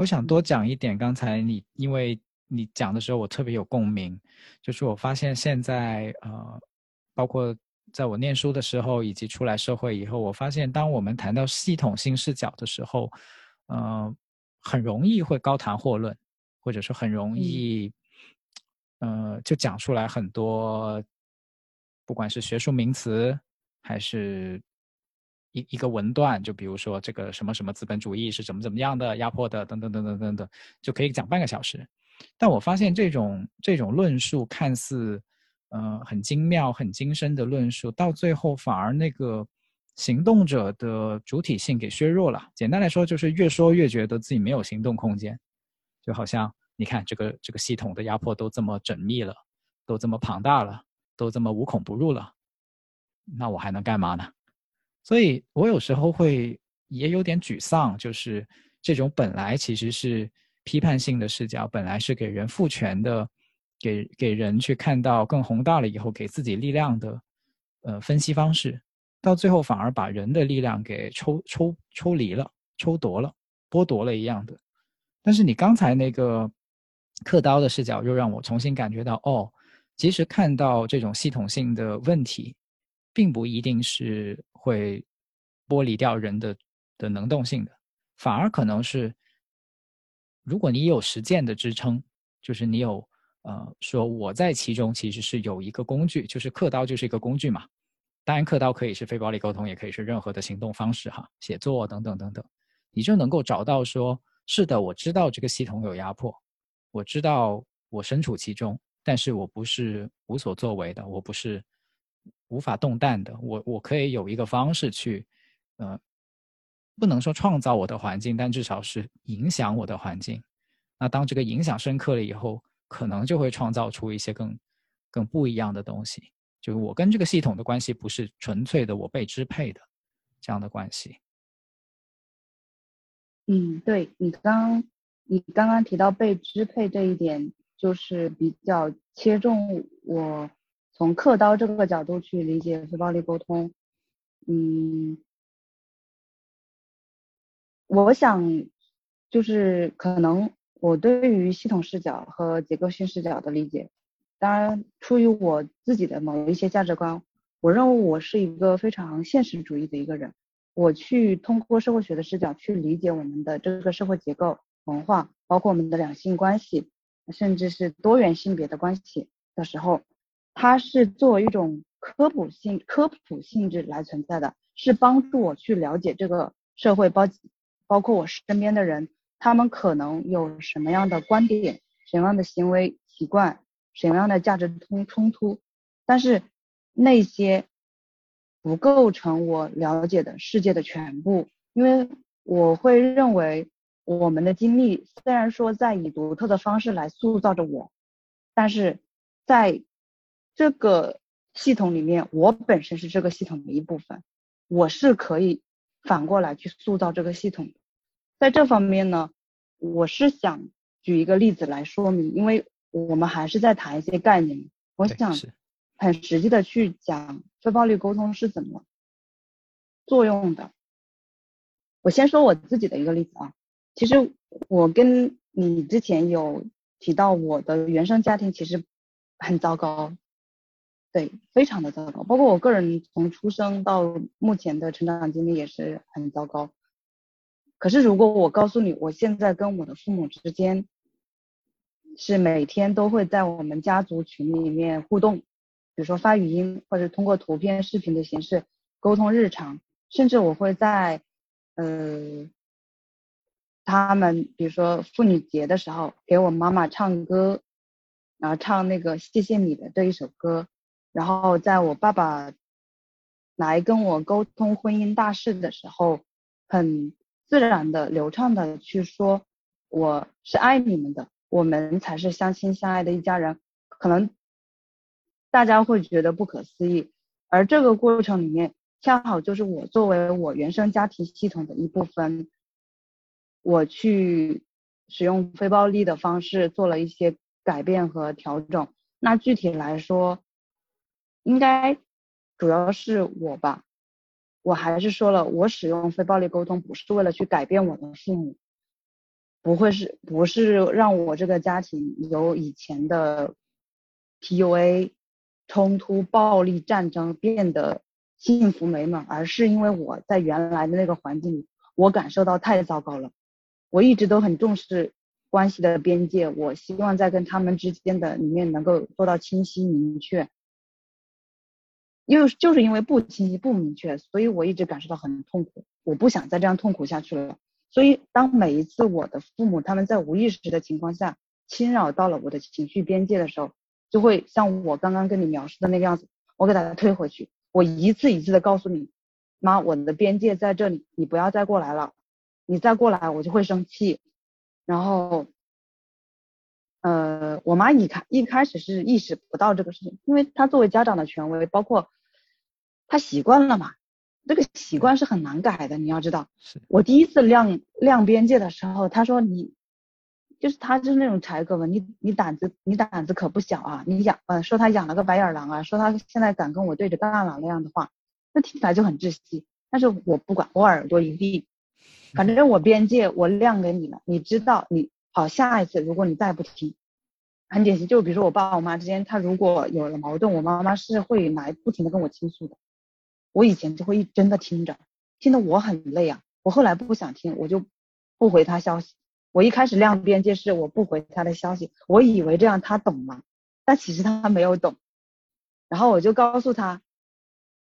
我想多讲一点，刚才你因为你讲的时候，我特别有共鸣。就是我发现现在，呃，包括在我念书的时候，以及出来社会以后，我发现当我们谈到系统性视角的时候，呃，很容易会高谈阔论，或者说很容易，呃，就讲出来很多，不管是学术名词还是。一一个文段，就比如说这个什么什么资本主义是怎么怎么样的压迫的，等等等等等等，就可以讲半个小时。但我发现这种这种论述看似，呃，很精妙、很精深的论述，到最后反而那个行动者的主体性给削弱了。简单来说，就是越说越觉得自己没有行动空间，就好像你看这个这个系统的压迫都这么缜密了，都这么庞大了，都这么无孔不入了，那我还能干嘛呢？所以我有时候会也有点沮丧，就是这种本来其实是批判性的视角，本来是给人赋权的，给给人去看到更宏大了以后给自己力量的，呃，分析方式，到最后反而把人的力量给抽抽抽离了、抽夺了、剥夺了一样的。但是你刚才那个刻刀的视角，又让我重新感觉到，哦，其实看到这种系统性的问题。并不一定是会剥离掉人的的能动性的，反而可能是，如果你有实践的支撑，就是你有呃说我在其中其实是有一个工具，就是刻刀就是一个工具嘛。当然，刻刀可以是非暴力沟通，也可以是任何的行动方式哈，写作等等等等，你就能够找到说，是的，我知道这个系统有压迫，我知道我身处其中，但是我不是无所作为的，我不是。无法动弹的，我我可以有一个方式去，呃，不能说创造我的环境，但至少是影响我的环境。那当这个影响深刻了以后，可能就会创造出一些更更不一样的东西。就是我跟这个系统的关系不是纯粹的我被支配的这样的关系。嗯，对你刚你刚刚提到被支配这一点，就是比较切中我从刻刀这个角度去理解非暴力沟通。嗯，我想就是可能我对于系统视角和结构性视角的理解。当然，出于我自己的某一些价值观，我认为我是一个非常现实主义的一个人。我去通过社会学的视角去理解我们的这个社会结构、文化，包括我们的两性关系，甚至是多元性别的关系的时候，它是作为一种科普性、科普性质来存在的，是帮助我去了解这个社会，包包括我身边的人，他们可能有什么样的观点、什么样的行为习惯。什么样的价值冲冲突？但是那些不构成我了解的世界的全部，因为我会认为我们的经历虽然说在以独特的方式来塑造着我，但是在这个系统里面，我本身是这个系统的一部分，我是可以反过来去塑造这个系统。在这方面呢，我是想举一个例子来说明，因为。我们还是在谈一些概念，我想很实际的去讲非暴力沟通是怎么作用的。我先说我自己的一个例子啊，其实我跟你之前有提到我的原生家庭其实很糟糕，对，非常的糟糕，包括我个人从出生到目前的成长经历也是很糟糕。可是如果我告诉你，我现在跟我的父母之间。是每天都会在我们家族群里面互动，比如说发语音或者通过图片、视频的形式沟通日常，甚至我会在呃他们比如说妇女节的时候给我妈妈唱歌，然后唱那个谢谢你的这一首歌，然后在我爸爸来跟我沟通婚姻大事的时候，很自然的流畅的去说我是爱你们的。我们才是相亲相爱的一家人，可能大家会觉得不可思议，而这个过程里面，恰好就是我作为我原生家庭系统的一部分，我去使用非暴力的方式做了一些改变和调整。那具体来说，应该主要是我吧，我还是说了，我使用非暴力沟通不是为了去改变我的父母。不会是不是让我这个家庭由以前的 PUA 冲突、暴力、战争变得幸福美满，而是因为我在原来的那个环境里，我感受到太糟糕了。我一直都很重视关系的边界，我希望在跟他们之间的里面能够做到清晰明确。因为就是因为不清晰、不明确，所以我一直感受到很痛苦。我不想再这样痛苦下去了。所以，当每一次我的父母他们在无意识的情况下侵扰到了我的情绪边界的时候，就会像我刚刚跟你描述的那个样子，我给大家推回去，我一次一次的告诉你，妈，我的边界在这里，你不要再过来了，你再过来我就会生气。然后，呃，我妈一开一开始是意识不到这个事情，因为她作为家长的权威，包括她习惯了嘛。这个习惯是很难改的，你要知道。是我第一次亮亮边界的时候，他说你，就是他就是那种柴哥嘛，你你胆子你胆子可不小啊，你养呃说他养了个白眼狼啊，说他现在敢跟我对着干了那样的话，那听起来就很窒息。但是我不管，我耳朵一闭，反正我边界我亮给你了，你知道你好，下一次如果你再不听，很典型，就比如说我爸我妈之间，他如果有了矛盾，我妈妈是会来不停的跟我倾诉的。我以前就会一真的听着，听得我很累啊。我后来不想听，我就不回他消息。我一开始亮边界是我不回他的消息，我以为这样他懂了，但其实他没有懂。然后我就告诉他，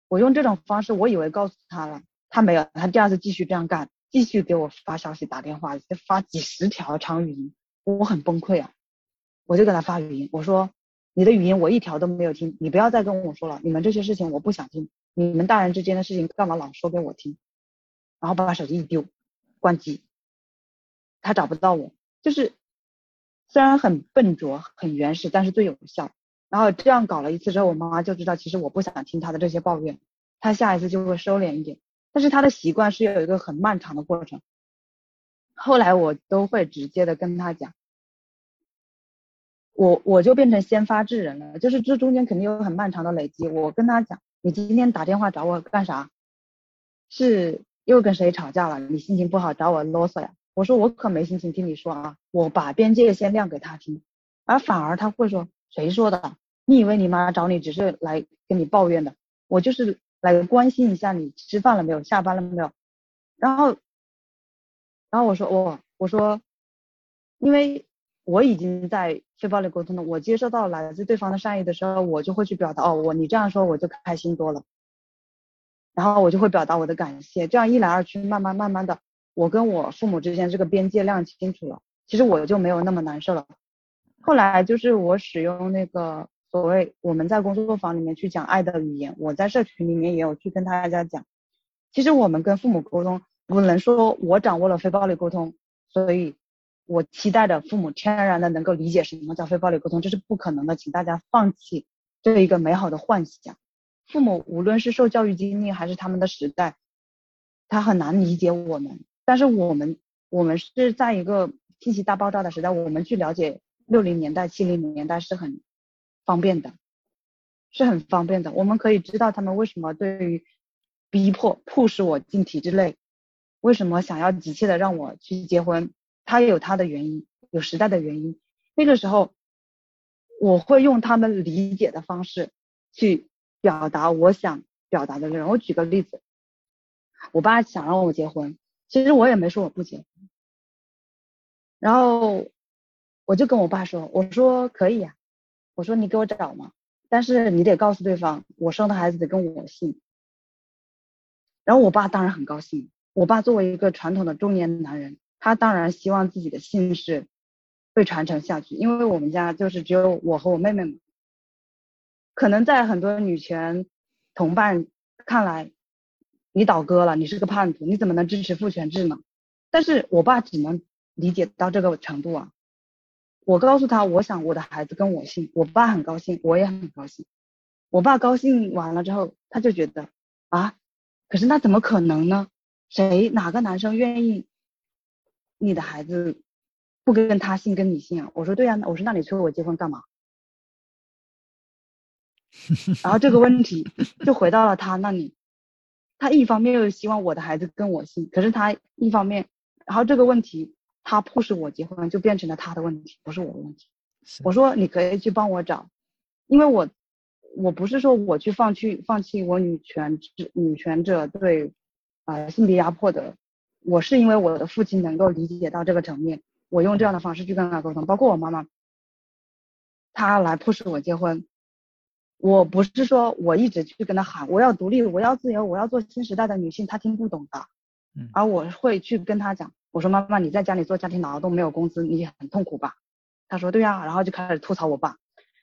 我用这种方式，我以为告诉他了，他没有，他第二次继续这样干，继续给我发消息、打电话，发几十条长语音，我很崩溃啊。我就给他发语音，我说你的语音我一条都没有听，你不要再跟我说了，你们这些事情我不想听。你们大人之间的事情干嘛老说给我听？然后把手机一丢，关机。他找不到我，就是虽然很笨拙、很原始，但是最有效。然后这样搞了一次之后，我妈妈就知道其实我不想听她的这些抱怨，她下一次就会收敛一点。但是她的习惯是有一个很漫长的过程。后来我都会直接的跟她讲，我我就变成先发制人了，就是这中间肯定有很漫长的累积。我跟她讲，你今天打电话找我干啥？是又跟谁吵架了？你心情不好找我啰嗦呀？我说我可没心情听你说啊，我把边界先亮给他听，而反而他会说谁说的？你以为你妈找你只是来跟你抱怨的？我就是来关心一下你吃饭了没有，下班了没有。然后，然后我说我我说，因为我已经在非暴力沟通了，我接受到来自对方的善意的时候，我就会去表达哦，我你这样说我就开心多了。然后我就会表达我的感谢，这样一来二去，慢慢慢慢的，我跟我父母之间这个边界亮清楚了，其实我就没有那么难受了。后来就是我使用那个。所谓我们在工作坊里面去讲爱的语言，我在社群里面也有去跟大家讲。其实我们跟父母沟通，不能说我掌握了非暴力沟通，所以我期待着父母天然的能够理解什么叫非暴力沟通，这是不可能的，请大家放弃这一个美好的幻想。父母无论是受教育经历还是他们的时代，他很难理解我们。但是我们，我们是在一个信息大爆炸的时代，我们去了解六零年代、七零年代是很。方便的，是很方便的。我们可以知道他们为什么对于逼迫、迫使我进体制内，为什么想要急切的让我去结婚，他也有他的原因，有时代的原因。那个时候，我会用他们理解的方式去表达我想表达的内容。我举个例子，我爸想让我结婚，其实我也没说我不结婚，然后我就跟我爸说，我说可以呀。我说你给我找嘛，但是你得告诉对方，我生的孩子得跟我姓。然后我爸当然很高兴。我爸作为一个传统的中年男人，他当然希望自己的姓氏被传承下去，因为我们家就是只有我和我妹妹嘛。可能在很多女权同伴看来，你倒戈了，你是个叛徒，你怎么能支持父权制呢？但是我爸只能理解到这个程度啊。我告诉他，我想我的孩子跟我姓，我爸很高兴，我也很高兴。我爸高兴完了之后，他就觉得啊，可是那怎么可能呢？谁哪个男生愿意你的孩子不跟他姓跟你姓啊？我说对呀，我说那你催我结婚干嘛？然后这个问题就回到了他那里，他一方面又希望我的孩子跟我姓，可是他一方面，然后这个问题。他迫使我结婚，就变成了他的问题，不是我的问题。我说你可以去帮我找，因为我我不是说我去放弃放弃我女权女权者对啊性别压迫的，我是因为我的父亲能够理解到这个层面，我用这样的方式去跟他沟通，包括我妈妈，她来迫使我结婚，我不是说我一直去跟他喊我要独立，我要自由，我要做新时代的女性，他听不懂的，而我会去跟他讲。我说妈妈，你在家里做家庭劳动没有工资，你很痛苦吧？他说对呀，然后就开始吐槽我爸。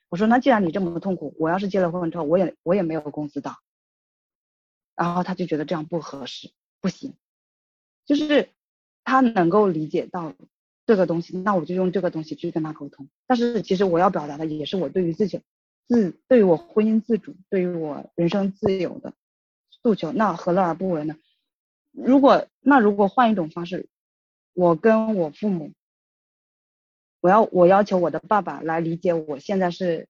我说那既然你这么痛苦，我要是结了婚之后，我也我也没有工资的。然后他就觉得这样不合适，不行。就是他能够理解到这个东西，那我就用这个东西去跟他沟通。但是其实我要表达的也是我对于自己自对于我婚姻自主，对于我人生自由的诉求，那何乐而不为呢？如果那如果换一种方式。我跟我父母，我要我要求我的爸爸来理解我现在是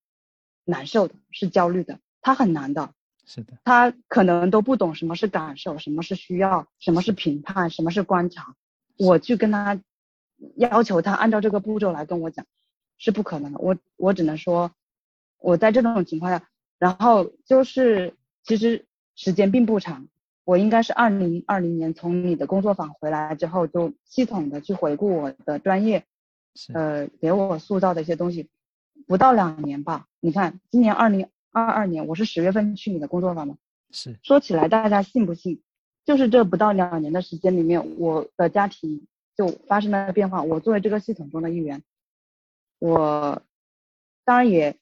难受的，是焦虑的，他很难的，是的，他可能都不懂什么是感受，什么是需要，什么是评判，什么是观察。我去跟他要求他按照这个步骤来跟我讲，是不可能的。我我只能说，我在这种情况下，然后就是其实时间并不长。我应该是二零二零年从你的工作坊回来之后，就系统的去回顾我的专业，呃，给我塑造的一些东西，不到两年吧。你看，今年二零二二年，我是十月份去你的工作坊的，是说起来大家信不信？就是这不到两年的时间里面，我的家庭就发生了变化。我作为这个系统中的一员，我当然也。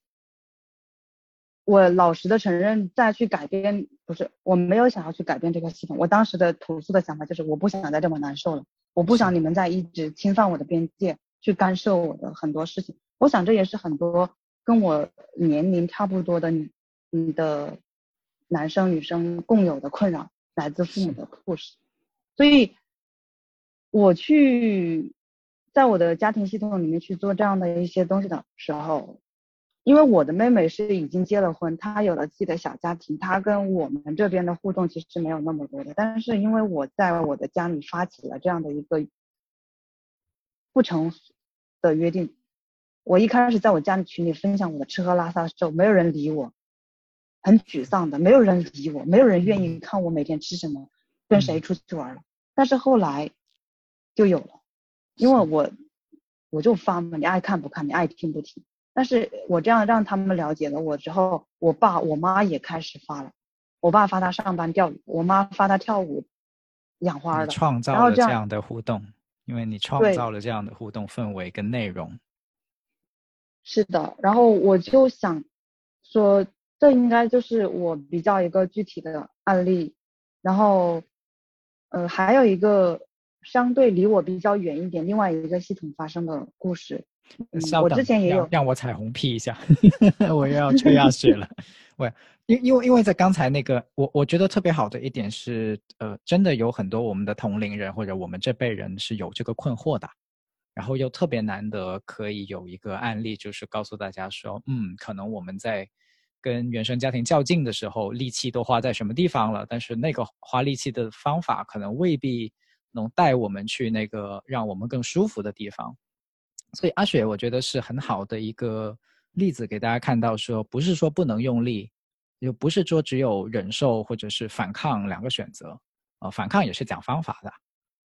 我老实的承认，再去改变不是我没有想要去改变这个系统。我当时的投诉的想法就是，我不想再这么难受了，我不想你们再一直侵犯我的边界，去干涉我的很多事情。我想这也是很多跟我年龄差不多的你你的男生女生共有的困扰，来自父母的 push，所以我去在我的家庭系统里面去做这样的一些东西的时候。因为我的妹妹是已经结了婚，她有了自己的小家庭，她跟我们这边的互动其实没有那么多的。但是因为我在我的家里发起了这样的一个不成的约定，我一开始在我家里群里分享我的吃喝拉撒的时候，没有人理我，很沮丧的，没有人理我，没有人愿意看我每天吃什么，跟谁出去玩了。但是后来就有了，因为我我就发嘛，你爱看不看，你爱听不听。但是我这样让他们了解了我之后，我爸我妈也开始发了。我爸发他上班钓鱼，我妈发他跳舞、养花的。创造了这样的互动，因为你创造了这样的互动氛围跟内容。是的，然后我就想说，这应该就是我比较一个具体的案例。然后，呃，还有一个相对离我比较远一点，另外一个系统发生的故事。我之前也有让我彩虹屁一下，[LAUGHS] 我又要吹下水了。喂，因因为因为在刚才那个，我我觉得特别好的一点是，呃，真的有很多我们的同龄人或者我们这辈人是有这个困惑的，然后又特别难得可以有一个案例，就是告诉大家说，嗯，可能我们在跟原生家庭较劲的时候，力气都花在什么地方了，但是那个花力气的方法可能未必能带我们去那个让我们更舒服的地方。所以阿雪，我觉得是很好的一个例子，给大家看到说，不是说不能用力，也不是说只有忍受或者是反抗两个选择，啊，反抗也是讲方法的，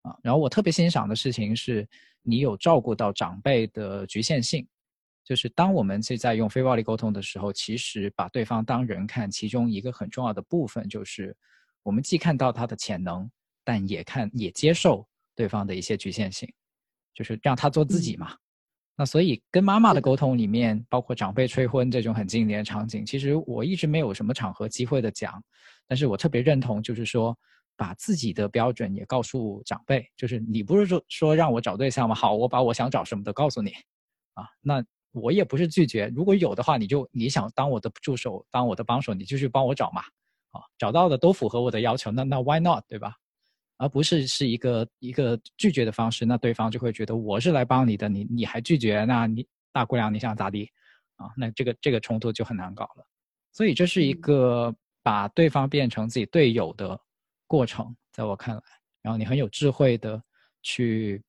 啊，然后我特别欣赏的事情是，你有照顾到长辈的局限性，就是当我们是在用非暴力沟通的时候，其实把对方当人看，其中一个很重要的部分就是，我们既看到他的潜能，但也看也接受对方的一些局限性，就是让他做自己嘛。那所以跟妈妈的沟通里面，包括长辈催婚这种很经典的场景，其实我一直没有什么场合机会的讲，但是我特别认同，就是说把自己的标准也告诉长辈，就是你不是说说让我找对象吗？好，我把我想找什么都告诉你，啊，那我也不是拒绝，如果有的话，你就你想当我的助手，当我的帮手，你就去帮我找嘛，啊，找到的都符合我的要求，那那 why not，对吧？而不是是一个一个拒绝的方式，那对方就会觉得我是来帮你的，你你还拒绝，那你大姑娘你想咋地啊？那这个这个冲突就很难搞了。所以这是一个把对方变成自己队友的过程，在我看来，然后你很有智慧的去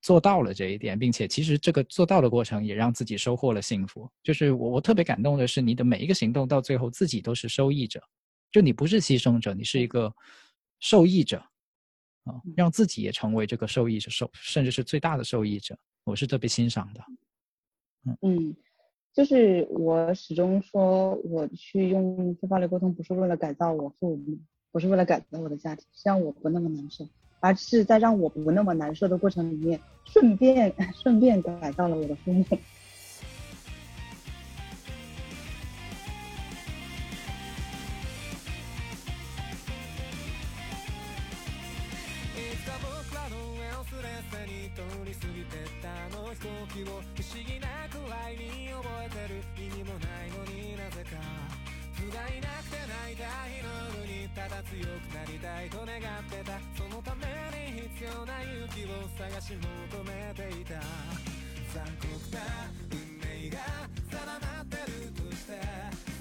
做到了这一点，并且其实这个做到的过程也让自己收获了幸福。就是我我特别感动的是，你的每一个行动到最后自己都是受益者，就你不是牺牲者，你是一个受益者。啊，让自己也成为这个受益者，受甚至是最大的受益者，我是特别欣赏的。嗯，就是我始终说，我去用非暴力沟通，不是为了改造我父母，不是为了改造我的家庭，是让我不那么难受，而是在让我不那么难受的过程里面，顺便 [LAUGHS] 顺便改造了我的父母。がいなくて泣いた日の夜にただ強くなりたいと願ってた。そのために必要な勇気を探し求めていた。残酷な運命が定まってるとして。